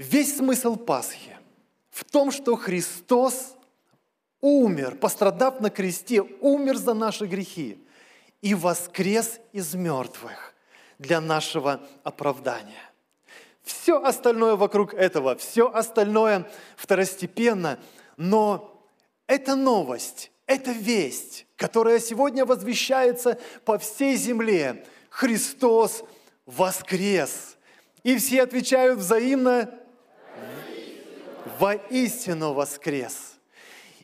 Весь смысл Пасхи в том, что Христос умер, пострадав на кресте, умер за наши грехи и воскрес из мертвых для нашего оправдания. Все остальное вокруг этого, все остальное второстепенно, но это новость, это весть, которая сегодня возвещается по всей земле. Христос воскрес. И все отвечают взаимно «Воистину воскрес».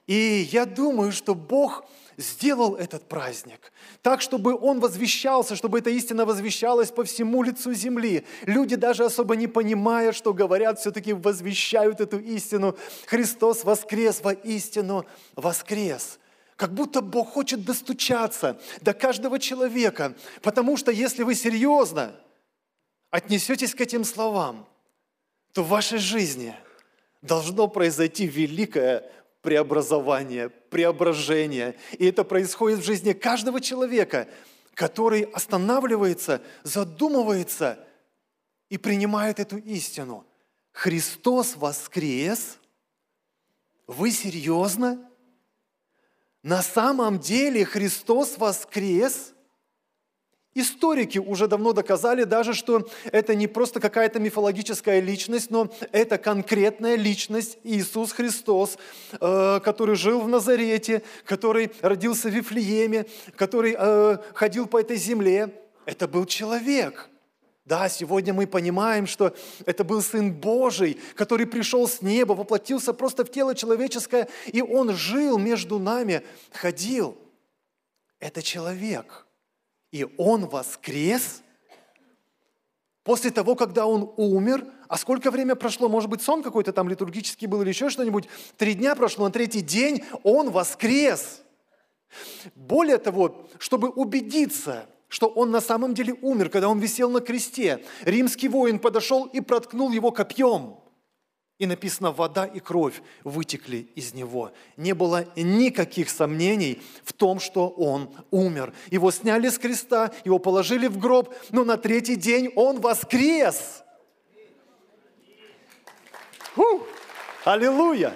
И я думаю, что Бог – сделал этот праздник так, чтобы он возвещался, чтобы эта истина возвещалась по всему лицу земли. Люди, даже особо не понимая, что говорят, все-таки возвещают эту истину. Христос воскрес во истину, воскрес. Как будто Бог хочет достучаться до каждого человека, потому что если вы серьезно отнесетесь к этим словам, то в вашей жизни должно произойти великое преобразование, преображение. И это происходит в жизни каждого человека, который останавливается, задумывается и принимает эту истину. Христос воскрес. Вы серьезно? На самом деле Христос воскрес – Историки уже давно доказали даже, что это не просто какая-то мифологическая личность, но это конкретная личность Иисус Христос, э, который жил в Назарете, который родился в Вифлееме, который э, ходил по этой земле. Это был человек. Да, сегодня мы понимаем, что это был Сын Божий, который пришел с неба, воплотился просто в тело человеческое, и Он жил между нами, ходил. Это человек – и Он воскрес после того, когда Он умер. А сколько время прошло? Может быть, сон какой-то там литургический был или еще что-нибудь? Три дня прошло, на третий день Он воскрес. Более того, чтобы убедиться, что он на самом деле умер, когда он висел на кресте, римский воин подошел и проткнул его копьем – и написано, вода и кровь вытекли из него. Не было никаких сомнений в том, что он умер. Его сняли с креста, его положили в гроб, но на третий день он воскрес. Фу! Аллилуйя!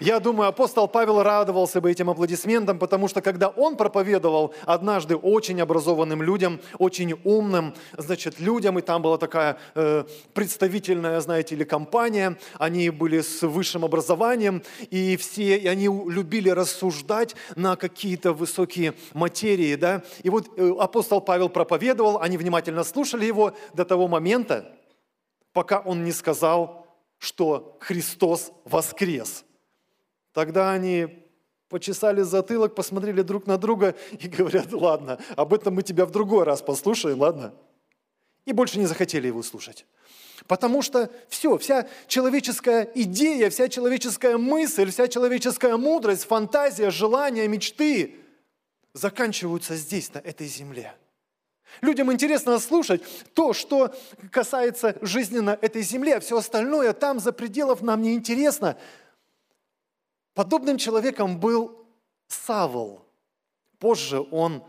Я думаю, апостол Павел радовался бы этим аплодисментам, потому что когда он проповедовал однажды очень образованным людям, очень умным, значит, людям, и там была такая э, представительная, знаете ли, компания, они были с высшим образованием, и все, и они любили рассуждать на какие-то высокие материи, да. И вот э, апостол Павел проповедовал, они внимательно слушали его до того момента, пока он не сказал, что Христос воскрес – Тогда они почесали затылок, посмотрели друг на друга и говорят, ладно, об этом мы тебя в другой раз послушаем, ладно? И больше не захотели его слушать. Потому что все, вся человеческая идея, вся человеческая мысль, вся человеческая мудрость, фантазия, желания, мечты заканчиваются здесь, на этой земле. Людям интересно слушать то, что касается жизни на этой земле, а все остальное там за пределов нам не интересно. Подобным человеком был Савл. Позже он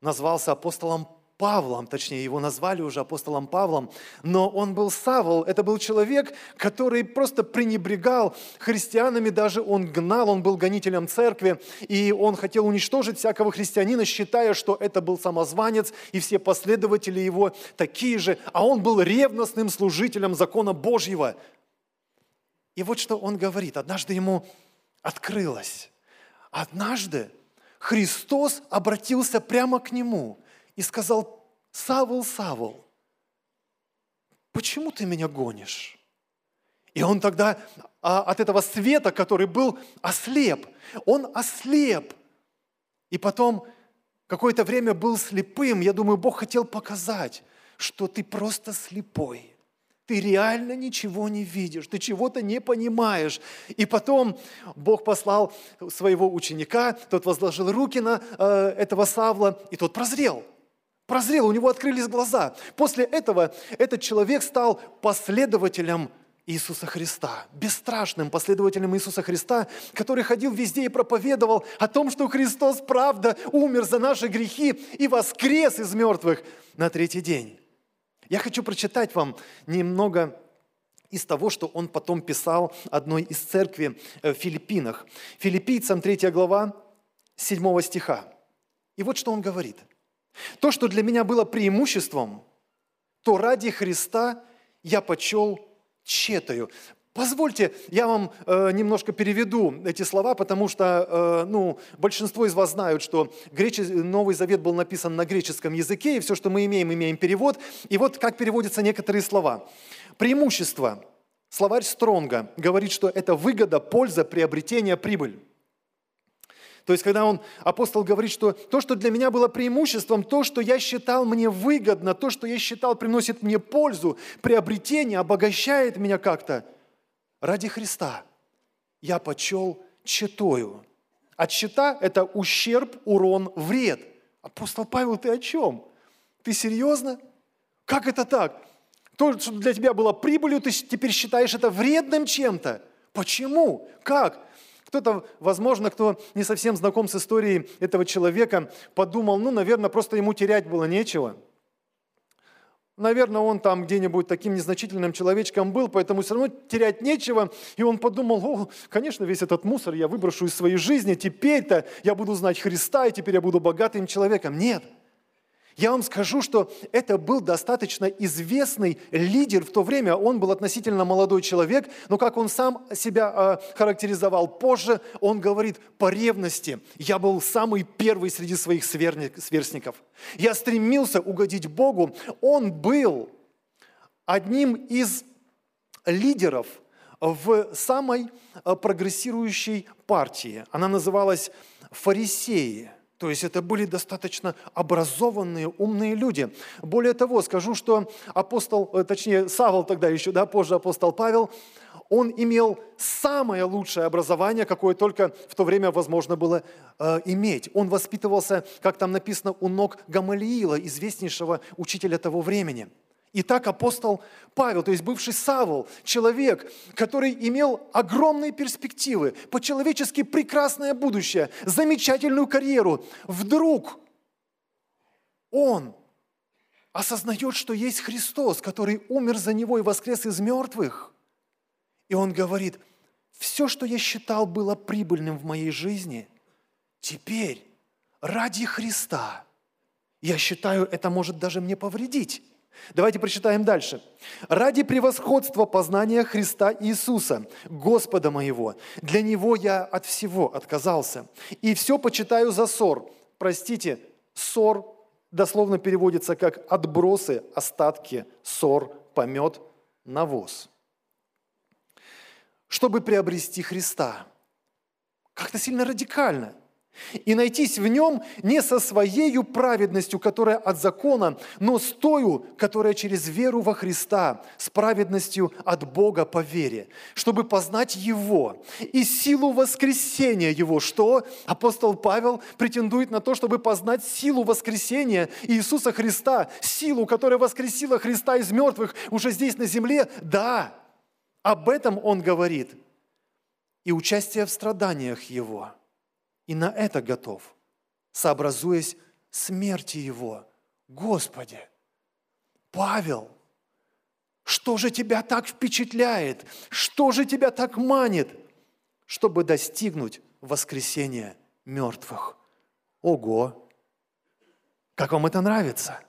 назвался апостолом Павлом, точнее, его назвали уже апостолом Павлом, но он был Савл, это был человек, который просто пренебрегал христианами, даже он гнал, он был гонителем церкви, и он хотел уничтожить всякого христианина, считая, что это был самозванец, и все последователи его такие же, а он был ревностным служителем закона Божьего. И вот что он говорит. Однажды ему открылось. Однажды Христос обратился прямо к нему и сказал, Савл, Савл, почему ты меня гонишь? И он тогда а, от этого света, который был, ослеп. Он ослеп. И потом какое-то время был слепым. Я думаю, Бог хотел показать, что ты просто слепой – ты реально ничего не видишь, ты чего-то не понимаешь. И потом Бог послал своего ученика, тот возложил руки на э, этого Савла, и тот прозрел. Прозрел, у него открылись глаза. После этого этот человек стал последователем Иисуса Христа, бесстрашным последователем Иисуса Христа, который ходил везде и проповедовал о том, что Христос, правда, умер за наши грехи и воскрес из мертвых на третий день. Я хочу прочитать вам немного из того, что он потом писал одной из церкви в Филиппинах. Филиппийцам 3 глава 7 стиха. И вот что он говорит. «То, что для меня было преимуществом, то ради Христа я почел четою». Позвольте, я вам э, немножко переведу эти слова, потому что э, ну, большинство из вас знают, что грече... Новый Завет был написан на греческом языке, и все, что мы имеем, имеем перевод. И вот как переводятся некоторые слова. Преимущество. Словарь Стронга говорит, что это выгода, польза, приобретение, прибыль. То есть, когда он, апостол говорит, что то, что для меня было преимуществом, то, что я считал мне выгодно, то, что я считал приносит мне пользу, приобретение, обогащает меня как-то, ради Христа я почел четою. А чета – это ущерб, урон, вред. Апостол Павел, ты о чем? Ты серьезно? Как это так? То, что для тебя было прибылью, ты теперь считаешь это вредным чем-то. Почему? Как? Кто-то, возможно, кто не совсем знаком с историей этого человека, подумал, ну, наверное, просто ему терять было нечего. Наверное, он там где-нибудь таким незначительным человечком был, поэтому все равно терять нечего. И он подумал, о, конечно, весь этот мусор я выброшу из своей жизни, теперь-то я буду знать Христа, и теперь я буду богатым человеком. Нет – я вам скажу, что это был достаточно известный лидер в то время. Он был относительно молодой человек, но как он сам себя э, характеризовал позже, он говорит по ревности. Я был самый первый среди своих сверстников. Я стремился угодить Богу. Он был одним из лидеров в самой а, прогрессирующей партии. Она называлась «Фарисеи». То есть это были достаточно образованные, умные люди. Более того, скажу, что апостол, э, точнее Савол тогда еще, да, позже апостол Павел, он имел самое лучшее образование, какое только в то время возможно было э, иметь. Он воспитывался, как там написано, у ног Гамалиила, известнейшего учителя того времени – Итак, апостол Павел, то есть бывший Савол, человек, который имел огромные перспективы, по-человечески прекрасное будущее, замечательную карьеру, вдруг он осознает, что есть Христос, который умер за него и воскрес из мертвых. И он говорит, все, что я считал было прибыльным в моей жизни, теперь ради Христа я считаю, это может даже мне повредить. Давайте прочитаем дальше. «Ради превосходства познания Христа Иисуса, Господа моего, для Него я от всего отказался, и все почитаю за ссор». Простите, ссор дословно переводится как отбросы, остатки, ссор, помет, навоз. Чтобы приобрести Христа. Как-то сильно радикально – и найтись в нем не со своей праведностью, которая от закона, но с тою, которая через веру во Христа, с праведностью от Бога по вере, чтобы познать Его и силу воскресения Его. Что апостол Павел претендует на то, чтобы познать силу воскресения Иисуса Христа, силу, которая воскресила Христа из мертвых уже здесь на земле? Да, об этом он говорит. И участие в страданиях Его – и на это готов, сообразуясь смерти Его. Господи, Павел, что же тебя так впечатляет? Что же тебя так манит, чтобы достигнуть воскресения мертвых? Ого! Как вам это нравится?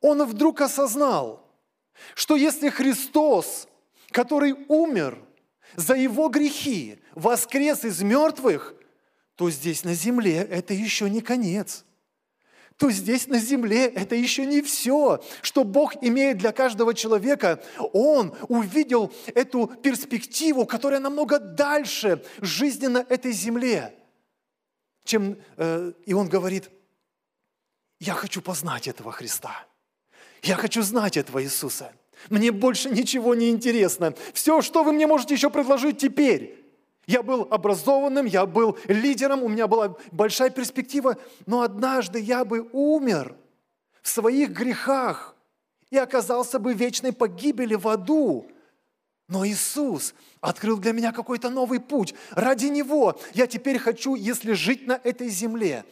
Он вдруг осознал, что если Христос, который умер за его грехи, воскрес из мертвых, то здесь на земле это еще не конец то здесь на земле это еще не все, что Бог имеет для каждого человека. Он увидел эту перспективу, которая намного дальше жизни на этой земле, чем... Э, и он говорит, я хочу познать этого Христа. Я хочу знать этого Иисуса. Мне больше ничего не интересно. Все, что вы мне можете еще предложить теперь, я был образованным, я был лидером, у меня была большая перспектива, но однажды я бы умер в своих грехах и оказался бы в вечной погибели в аду. Но Иисус открыл для меня какой-то новый путь. Ради Него я теперь хочу, если жить на этой земле,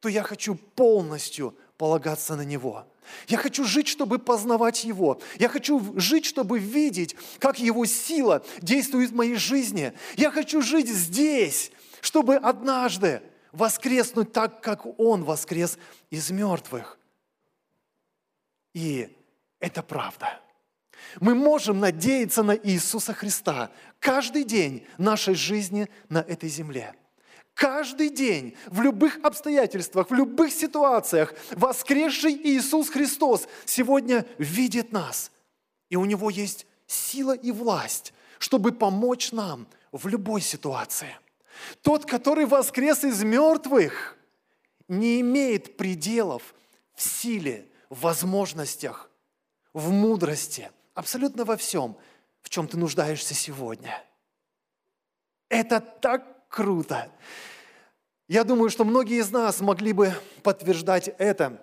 то я хочу полностью полагаться на Него. Я хочу жить, чтобы познавать Его. Я хочу жить, чтобы видеть, как Его сила действует в моей жизни. Я хочу жить здесь, чтобы однажды воскреснуть так, как Он воскрес из мертвых. И это правда. Мы можем надеяться на Иисуса Христа каждый день нашей жизни на этой земле. Каждый день, в любых обстоятельствах, в любых ситуациях, воскресший Иисус Христос сегодня видит нас. И у Него есть сила и власть, чтобы помочь нам в любой ситуации. Тот, который воскрес из мертвых, не имеет пределов в силе, в возможностях, в мудрости, абсолютно во всем, в чем ты нуждаешься сегодня. Это так круто. Я думаю, что многие из нас могли бы подтверждать это.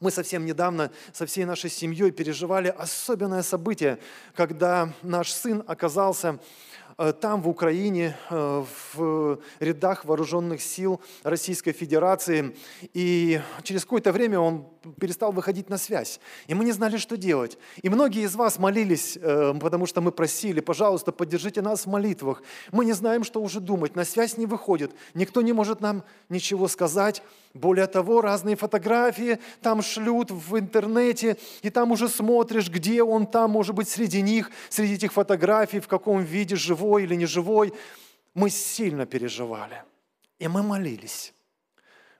Мы совсем недавно со всей нашей семьей переживали особенное событие, когда наш сын оказался Э, там, в Украине, э, в рядах вооруженных сил Российской Федерации. И через какое-то время он перестал выходить на связь. И мы не знали, что делать. И многие из вас молились, э, потому что мы просили, пожалуйста, поддержите нас в молитвах. Мы не знаем, что уже думать. На связь не выходит. Никто не может нам ничего сказать. Более того, разные фотографии там шлют в интернете, и там уже смотришь, где он там, может быть, среди них, среди этих фотографий, в каком виде, живой или не живой. Мы сильно переживали. И мы молились.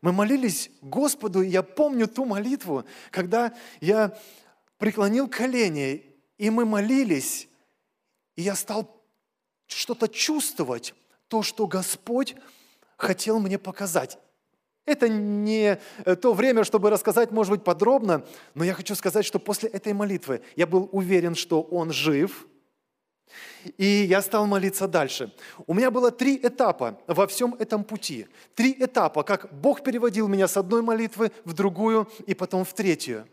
Мы молились Господу, и я помню ту молитву, когда я преклонил колени, и мы молились, и я стал что-то чувствовать, то, что Господь хотел мне показать. Это не э, то время, чтобы рассказать, может быть, подробно, но я хочу сказать, что после этой молитвы я был уверен, что Он жив, и я стал молиться дальше. У меня было три этапа во всем этом пути. Три этапа, как Бог переводил меня с одной молитвы в другую и потом в третью.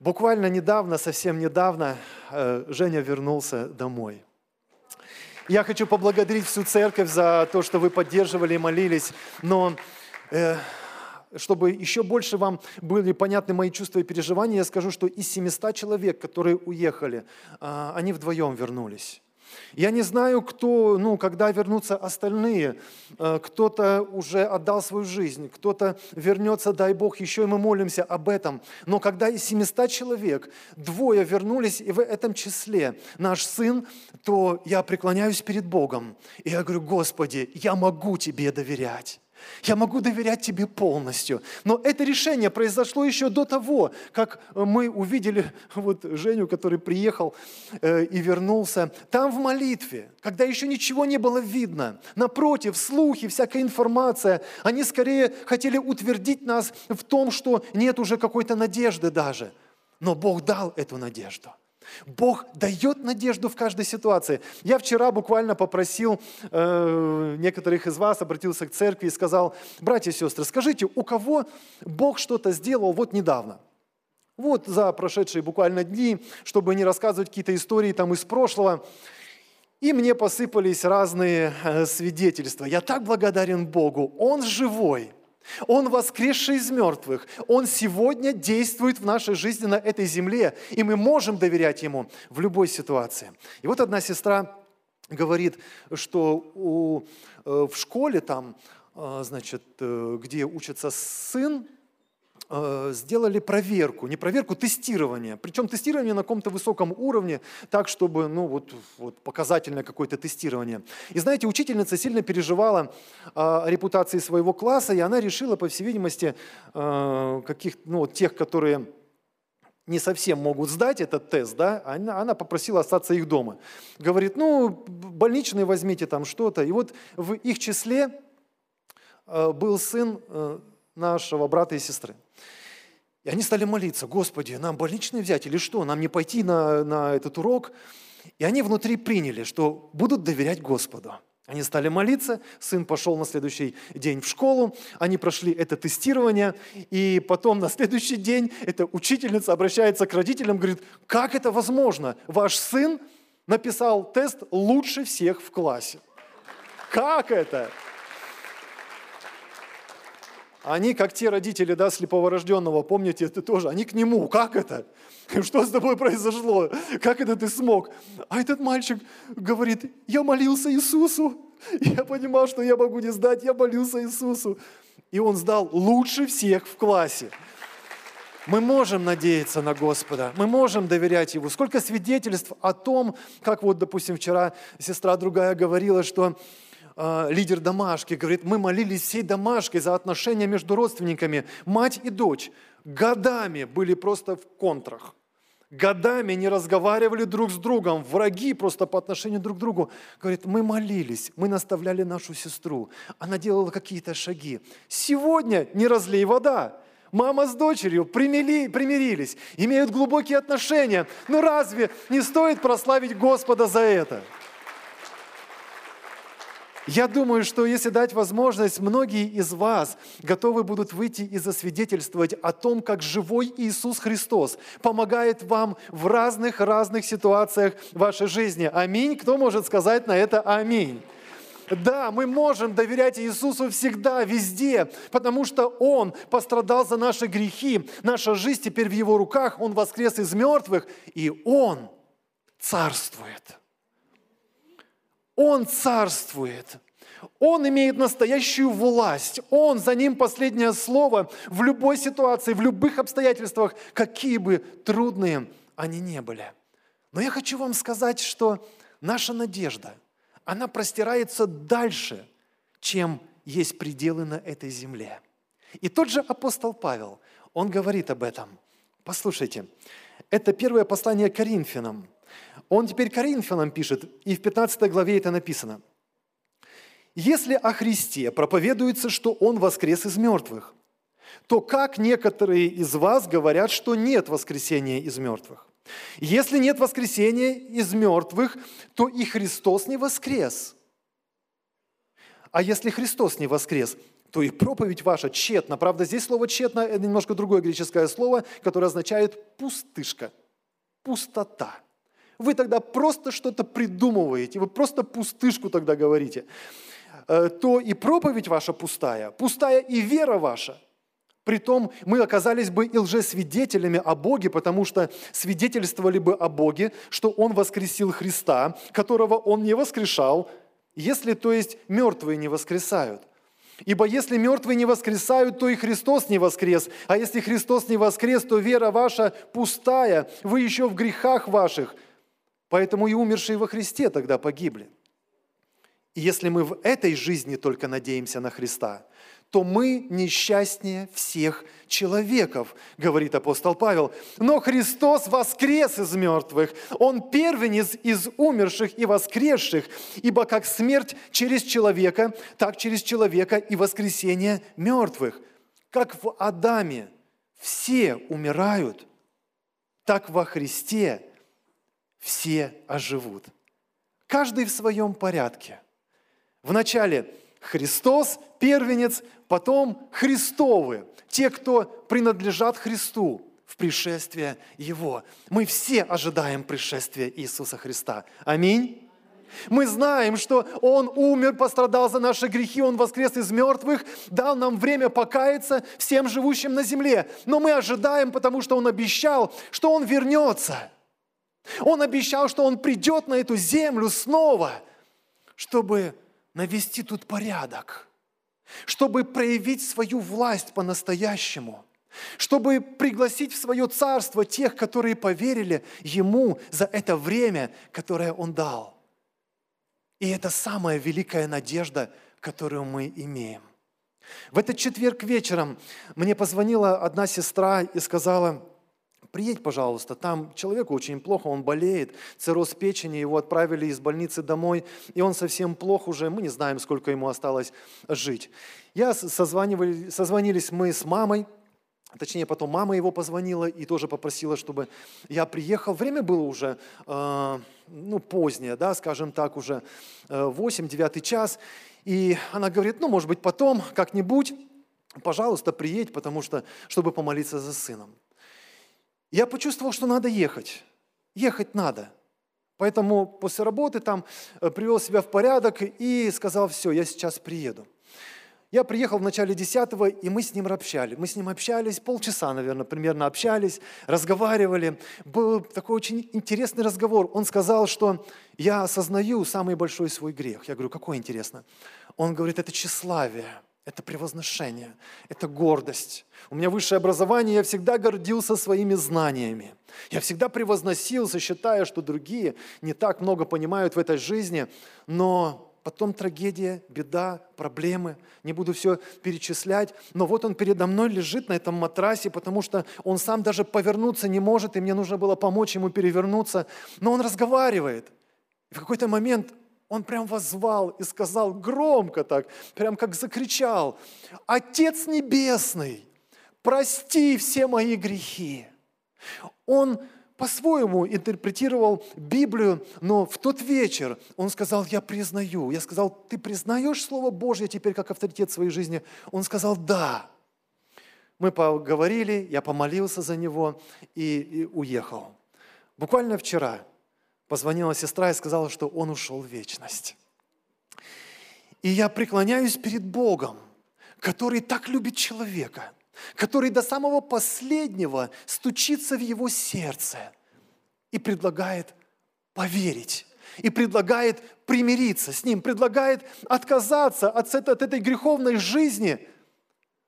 Буквально недавно, совсем недавно, э, Женя вернулся домой. Я хочу поблагодарить всю церковь за то, что вы поддерживали и молились, но э, чтобы еще больше вам были понятны мои чувства и переживания, я скажу, что из 700 человек, которые уехали, э, они вдвоем вернулись. Я не знаю, кто, ну, когда вернутся остальные. Э, кто-то уже отдал свою жизнь, кто-то вернется, дай Бог, еще и мы молимся об этом. Но когда из 700 человек двое вернулись, и в этом числе наш сын, то я преклоняюсь перед Богом. И я говорю, Господи, я могу Тебе доверять. Я могу доверять тебе полностью. Но это решение произошло еще до того, как мы увидели вот Женю, который приехал э, и вернулся. Там в молитве, когда еще ничего не было видно. Напротив, слухи, всякая информация, они скорее хотели утвердить нас в том, что нет уже какой-то надежды даже. Но Бог дал эту надежду. Бог дает надежду в каждой ситуации. Я вчера буквально попросил э, некоторых из вас, обратился к церкви и сказал, братья и сестры, скажите, у кого Бог что-то сделал вот недавно? Вот за прошедшие буквально дни, чтобы не рассказывать какие-то истории там из прошлого. И мне посыпались разные э, свидетельства. Я так благодарен Богу. Он живой. Он воскресший из мертвых. Он сегодня действует в нашей жизни на этой земле, и мы можем доверять Ему в любой ситуации. И вот одна сестра говорит, что у, э, в школе там, э, значит, э, где учится сын, сделали проверку, не проверку, тестирование. Причем тестирование на каком-то высоком уровне, так, чтобы, ну, вот, вот показательное какое-то тестирование. И знаете, учительница сильно переживала о репутации своего класса, и она решила, по всей видимости, э, каких, ну, тех, которые не совсем могут сдать этот тест, да, она, она попросила остаться их дома. Говорит, ну, больничные возьмите там что-то. И вот в их числе э, был сын нашего брата и сестры. И они стали молиться, Господи, нам больничный взять или что, нам не пойти на, на этот урок. И они внутри приняли, что будут доверять Господу. Они стали молиться, сын пошел на следующий день в школу, они прошли это тестирование, и потом на следующий день эта учительница обращается к родителям, говорит, как это возможно? Ваш сын написал тест лучше всех в классе. Как это? Они, как те родители, да, слепого рожденного, помните, это тоже, они к нему, как это? Что с тобой произошло? Как это ты смог? А этот мальчик говорит, я молился Иисусу, я понимал, что я могу не сдать, я молился Иисусу. И он сдал лучше всех в классе. Мы можем надеяться на Господа, мы можем доверять Ему. Сколько свидетельств о том, как вот, допустим, вчера сестра другая говорила, что э, лидер домашки говорит, мы молились всей домашкой за отношения между родственниками, мать и дочь. Годами были просто в контрах. Годами не разговаривали друг с другом, враги просто по отношению друг к другу. Говорит, мы молились, мы наставляли нашу сестру, она делала какие-то шаги. Сегодня не разлей вода, Мама с дочерью примили, примирились, имеют глубокие отношения. Но разве не стоит прославить Господа за это? Я думаю, что если дать возможность, многие из вас готовы будут выйти и засвидетельствовать о том, как живой Иисус Христос помогает вам в разных-разных ситуациях вашей жизни. Аминь. Кто может сказать на это аминь? Да, мы можем доверять Иисусу всегда, везде, потому что Он пострадал за наши грехи. Наша жизнь теперь в Его руках. Он воскрес из мертвых, и Он царствует. Он царствует. Он имеет настоящую власть. Он, за ним последнее слово в любой ситуации, в любых обстоятельствах, какие бы трудные они не были. Но я хочу вам сказать, что наша надежда – она простирается дальше, чем есть пределы на этой земле. И тот же апостол Павел, он говорит об этом. Послушайте, это первое послание Коринфянам. Он теперь Коринфянам пишет, и в 15 главе это написано. «Если о Христе проповедуется, что Он воскрес из мертвых, то как некоторые из вас говорят, что нет воскресения из мертвых? Если нет воскресения из мертвых, то и Христос не воскрес. А если Христос не воскрес, то и проповедь ваша тщетна. Правда, здесь слово «тщетно» – это немножко другое греческое слово, которое означает «пустышка», «пустота». Вы тогда просто что-то придумываете, вы просто пустышку тогда говорите. Э, то и проповедь ваша пустая, пустая и вера ваша – Притом мы оказались бы и лжесвидетелями о Боге, потому что свидетельствовали бы о Боге, что Он воскресил Христа, которого Он не воскрешал, если, то есть, мертвые не воскресают. Ибо если мертвые не воскресают, то и Христос не воскрес. А если Христос не воскрес, то вера ваша пустая, вы еще в грехах ваших. Поэтому и умершие во Христе тогда погибли. И если мы в этой жизни только надеемся на Христа – то мы несчастнее всех человеков, говорит апостол Павел. Но Христос воскрес из мертвых. Он первенец из умерших и воскресших, ибо как смерть через человека, так через человека и воскресение мертвых. Как в Адаме все умирают, так во Христе все оживут. Каждый в своем порядке. Вначале Христос первенец, потом Христовы, те, кто принадлежат Христу в пришествие Его. Мы все ожидаем пришествия Иисуса Христа. Аминь. Мы знаем, что Он умер, пострадал за наши грехи, Он воскрес из мертвых, дал нам время покаяться всем живущим на земле. Но мы ожидаем, потому что Он обещал, что Он вернется. Он обещал, что Он придет на эту землю снова, чтобы навести тут порядок, чтобы проявить свою власть по-настоящему, чтобы пригласить в свое царство тех, которые поверили Ему за это время, которое Он дал. И это самая великая надежда, которую мы имеем. В этот четверг вечером мне позвонила одна сестра и сказала, Приедь, пожалуйста, там человеку очень плохо, он болеет, цирроз печени, его отправили из больницы домой, и он совсем плох уже, мы не знаем, сколько ему осталось жить. Я созванивали, созвонились мы с мамой, Точнее, потом мама его позвонила и тоже попросила, чтобы я приехал. Время было уже э, ну, позднее, да, скажем так, уже э, 8-9 час. И она говорит, ну, может быть, потом как-нибудь, пожалуйста, приедь, потому что, чтобы помолиться за сыном. Я почувствовал, что надо ехать. Ехать надо. Поэтому после работы там э, привел себя в порядок и сказал, все, я сейчас приеду. Я приехал в начале 10 и мы с ним общались. Мы с ним общались, полчаса, наверное, примерно общались, разговаривали. Был такой очень интересный разговор. Он сказал, что я осознаю самый большой свой грех. Я говорю, какой интересно? Он говорит, это тщеславие, это превозношение, это гордость. У меня высшее образование, я всегда гордился своими знаниями. Я всегда превозносился, считая, что другие не так много понимают в этой жизни, но потом трагедия, беда, проблемы. Не буду все перечислять. Но вот он передо мной лежит на этом матрасе, потому что он сам даже повернуться не может, и мне нужно было помочь ему перевернуться. Но он разговаривает. И в какой-то момент он прям возвал и сказал громко так, прям как закричал, «Отец Небесный, прости все мои грехи». Он по-своему интерпретировал Библию, но в тот вечер он сказал, я признаю. Я сказал, ты признаешь Слово Божье теперь как авторитет в своей жизни? Он сказал, да. Мы поговорили, я помолился за него и, и уехал. Буквально вчера позвонила сестра и сказала, что он ушел в вечность. И я преклоняюсь перед Богом, который так любит человека – который до самого последнего стучится в его сердце и предлагает поверить, и предлагает примириться с ним, предлагает отказаться от, этой греховной жизни,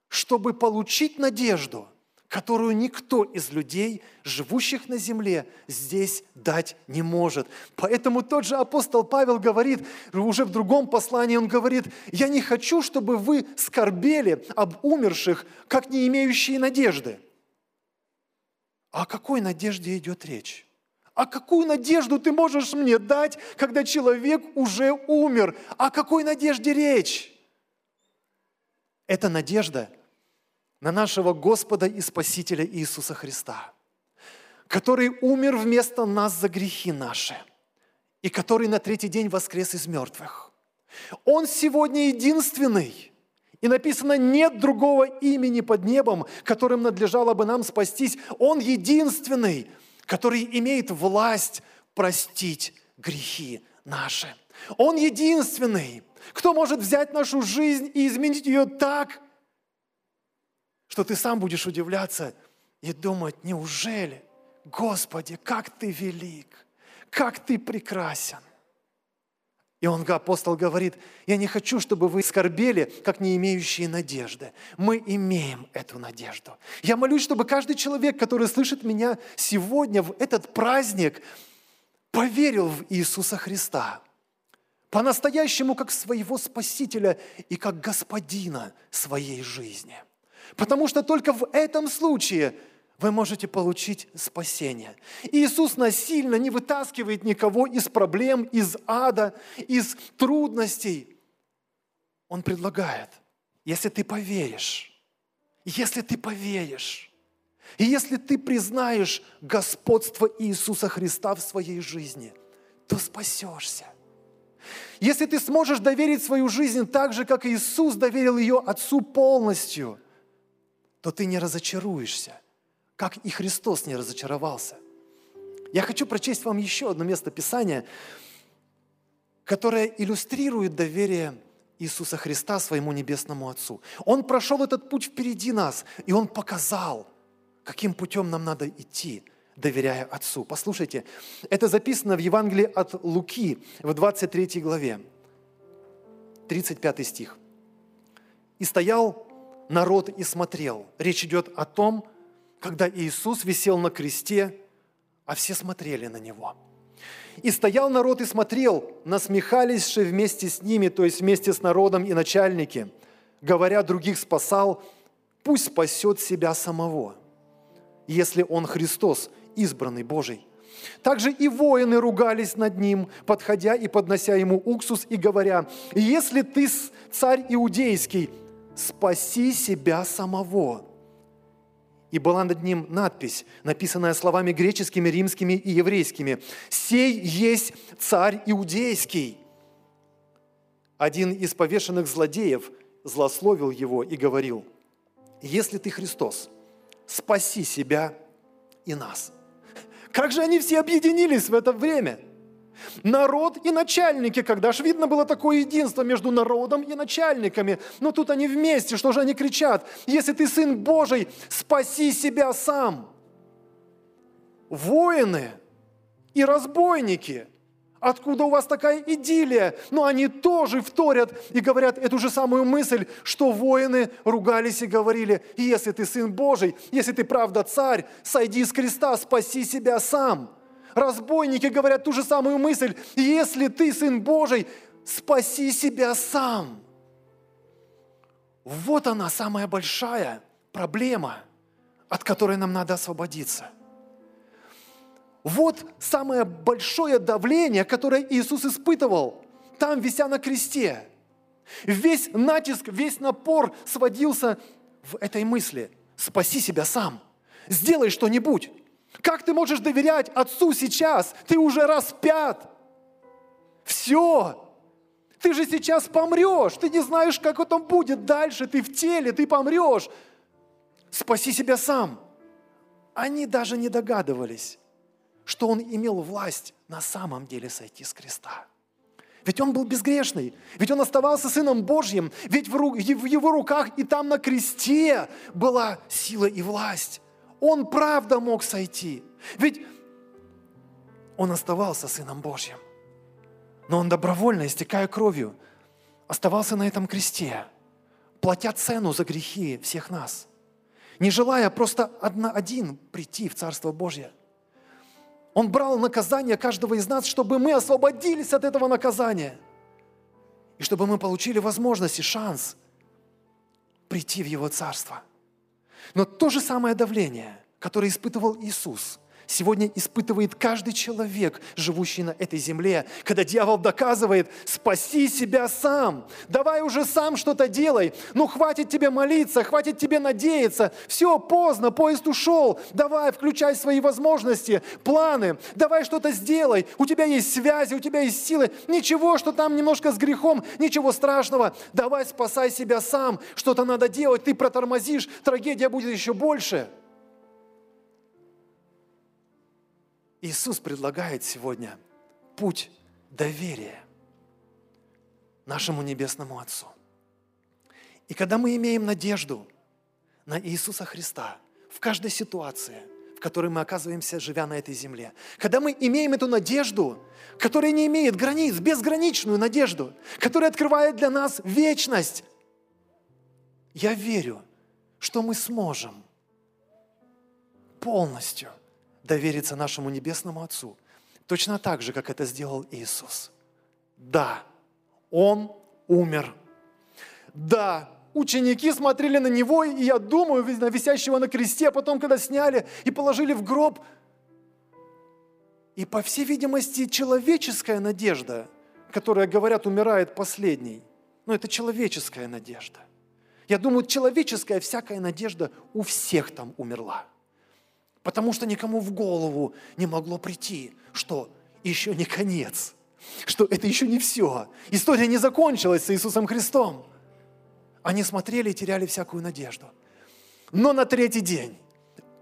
чтобы получить надежду – которую никто из людей, живущих на земле, здесь дать не может. Поэтому тот же апостол Павел говорит, уже в другом послании он говорит, «Я не хочу, чтобы вы скорбели об умерших, как не имеющие надежды». О какой надежде идет речь? А какую надежду ты можешь мне дать, когда человек уже умер? О какой надежде речь? Это надежда – на нашего Господа и Спасителя Иисуса Христа, который умер вместо нас за грехи наши и который на третий день воскрес из мертвых. Он сегодня единственный. И написано, нет другого имени под небом, которым надлежало бы нам спастись. Он единственный, который имеет власть простить грехи наши. Он единственный, кто может взять нашу жизнь и изменить ее так, что ты сам будешь удивляться и думать, неужели, Господи, как ты велик, как ты прекрасен. И он, апостол, говорит, я не хочу, чтобы вы скорбели, как не имеющие надежды. Мы имеем эту надежду. Я молюсь, чтобы каждый человек, который слышит меня сегодня, в этот праздник, поверил в Иисуса Христа. По-настоящему, как своего Спасителя и как Господина своей жизни – Потому что только в этом случае вы можете получить спасение. Иисус насильно не вытаскивает никого из проблем, из ада, из трудностей. Он предлагает, если ты поверишь, если ты поверишь, и если ты признаешь господство Иисуса Христа в своей жизни, то спасешься. Если ты сможешь доверить свою жизнь так же, как Иисус доверил ее Отцу полностью – то ты не разочаруешься, как и Христос не разочаровался. Я хочу прочесть вам еще одно место Писания, которое иллюстрирует доверие Иисуса Христа своему Небесному Отцу. Он прошел этот путь впереди нас, и Он показал, каким путем нам надо идти, доверяя Отцу. Послушайте, это записано в Евангелии от Луки в 23 главе, 35 стих. «И стоял народ и смотрел. Речь идет о том, когда Иисус висел на кресте, а все смотрели на Него. И стоял народ и смотрел, насмехались же вместе с ними, то есть вместе с народом и начальники, говоря, других спасал, пусть спасет себя самого, если он Христос, избранный Божий. Также и воины ругались над ним, подходя и поднося ему уксус и говоря, «Если ты царь иудейский, спаси себя самого. И была над ним надпись, написанная словами греческими, римскими и еврейскими. «Сей есть царь иудейский». Один из повешенных злодеев злословил его и говорил, «Если ты Христос, спаси себя и нас». Как же они все объединились в это время? Народ и начальники, когда же видно было такое единство между народом и начальниками. Но тут они вместе, что же они кричат? Если ты сын Божий, спаси себя сам. Воины и разбойники – Откуда у вас такая идиллия? Но они тоже вторят и говорят эту же самую мысль, что воины ругались и говорили, если ты сын Божий, если ты правда царь, сойди с креста, спаси себя сам. Разбойники говорят ту же самую мысль, если ты сын Божий, спаси себя сам. Вот она самая большая проблема, от которой нам надо освободиться – вот самое большое давление, которое Иисус испытывал, там, вися на кресте. Весь натиск, весь напор сводился в этой мысли. Спаси себя сам. Сделай что-нибудь. Как ты можешь доверять Отцу сейчас? Ты уже распят. Все. Ты же сейчас помрешь. Ты не знаешь, как это будет дальше. Ты в теле, ты помрешь. Спаси себя сам. Они даже не догадывались, что он имел власть на самом деле сойти с креста. Ведь он был безгрешный, ведь он оставался Сыном Божьим, ведь в, его руках и там на кресте была сила и власть. Он правда мог сойти, ведь он оставался Сыном Божьим. Но он добровольно, истекая кровью, оставался на этом кресте, платя цену за грехи всех нас, не желая просто одна, один прийти в Царство Божье – он брал наказание каждого из нас, чтобы мы освободились от этого наказания. И чтобы мы получили возможность и шанс прийти в Его Царство. Но то же самое давление, которое испытывал Иисус – сегодня испытывает каждый человек, живущий на этой земле, когда дьявол доказывает, спаси себя сам, давай уже сам что-то делай, ну хватит тебе молиться, хватит тебе надеяться, все, поздно, поезд ушел, давай, включай свои возможности, планы, давай что-то сделай, у тебя есть связи, у тебя есть силы, ничего, что там немножко с грехом, ничего страшного, давай спасай себя сам, что-то надо делать, ты протормозишь, трагедия будет еще больше – Иисус предлагает сегодня путь доверия нашему Небесному Отцу. И когда мы имеем надежду на Иисуса Христа в каждой ситуации, в которой мы оказываемся, живя на этой земле, когда мы имеем эту надежду, которая не имеет границ, безграничную надежду, которая открывает для нас вечность, я верю, что мы сможем полностью довериться нашему Небесному Отцу, точно так же, как это сделал Иисус. Да, Он умер. Да, ученики смотрели на Него, и я думаю, на висящего на кресте, а потом, когда сняли и положили в гроб, и, по всей видимости, человеческая надежда, которая, говорят, умирает последней, но это человеческая надежда. Я думаю, человеческая всякая надежда у всех там умерла – Потому что никому в голову не могло прийти, что еще не конец, что это еще не все. История не закончилась с Иисусом Христом. Они смотрели и теряли всякую надежду. Но на третий день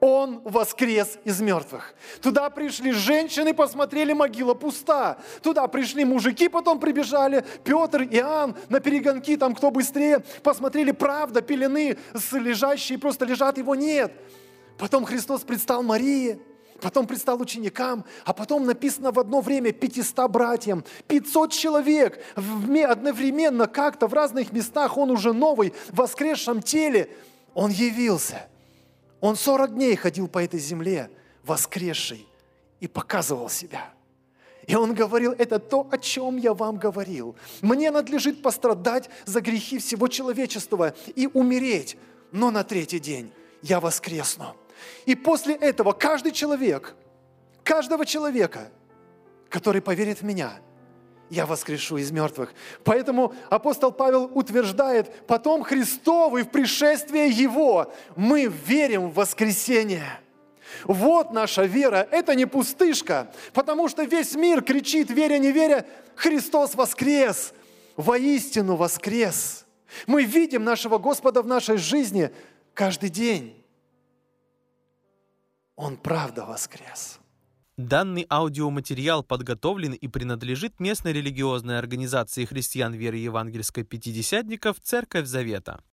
он воскрес из мертвых. Туда пришли женщины, посмотрели, могила пуста. Туда пришли мужики, потом прибежали. Петр, Иоанн, на перегонки, там кто быстрее. Посмотрели, правда, пелены лежащие, просто лежат, его нет. Потом Христос предстал Марии, потом предстал ученикам, а потом написано в одно время 500 братьям, 500 человек одновременно как-то в разных местах, он уже новый, в воскресшем теле, он явился. Он 40 дней ходил по этой земле, воскресший, и показывал себя. И он говорил, это то, о чем я вам говорил. Мне надлежит пострадать за грехи всего человечества и умереть, но на третий день я воскресну. И после этого каждый человек, каждого человека, который поверит в меня, я воскрешу из мертвых. Поэтому апостол Павел утверждает, потом Христовый в пришествие Его мы верим в воскресение. Вот наша вера, это не пустышка, потому что весь мир кричит, веря, не веря, Христос воскрес, воистину воскрес. Мы видим нашего Господа в нашей жизни каждый день. Он правда воскрес. Данный аудиоматериал подготовлен и принадлежит местной религиозной организации христиан веры евангельской пятидесятников «Церковь Завета».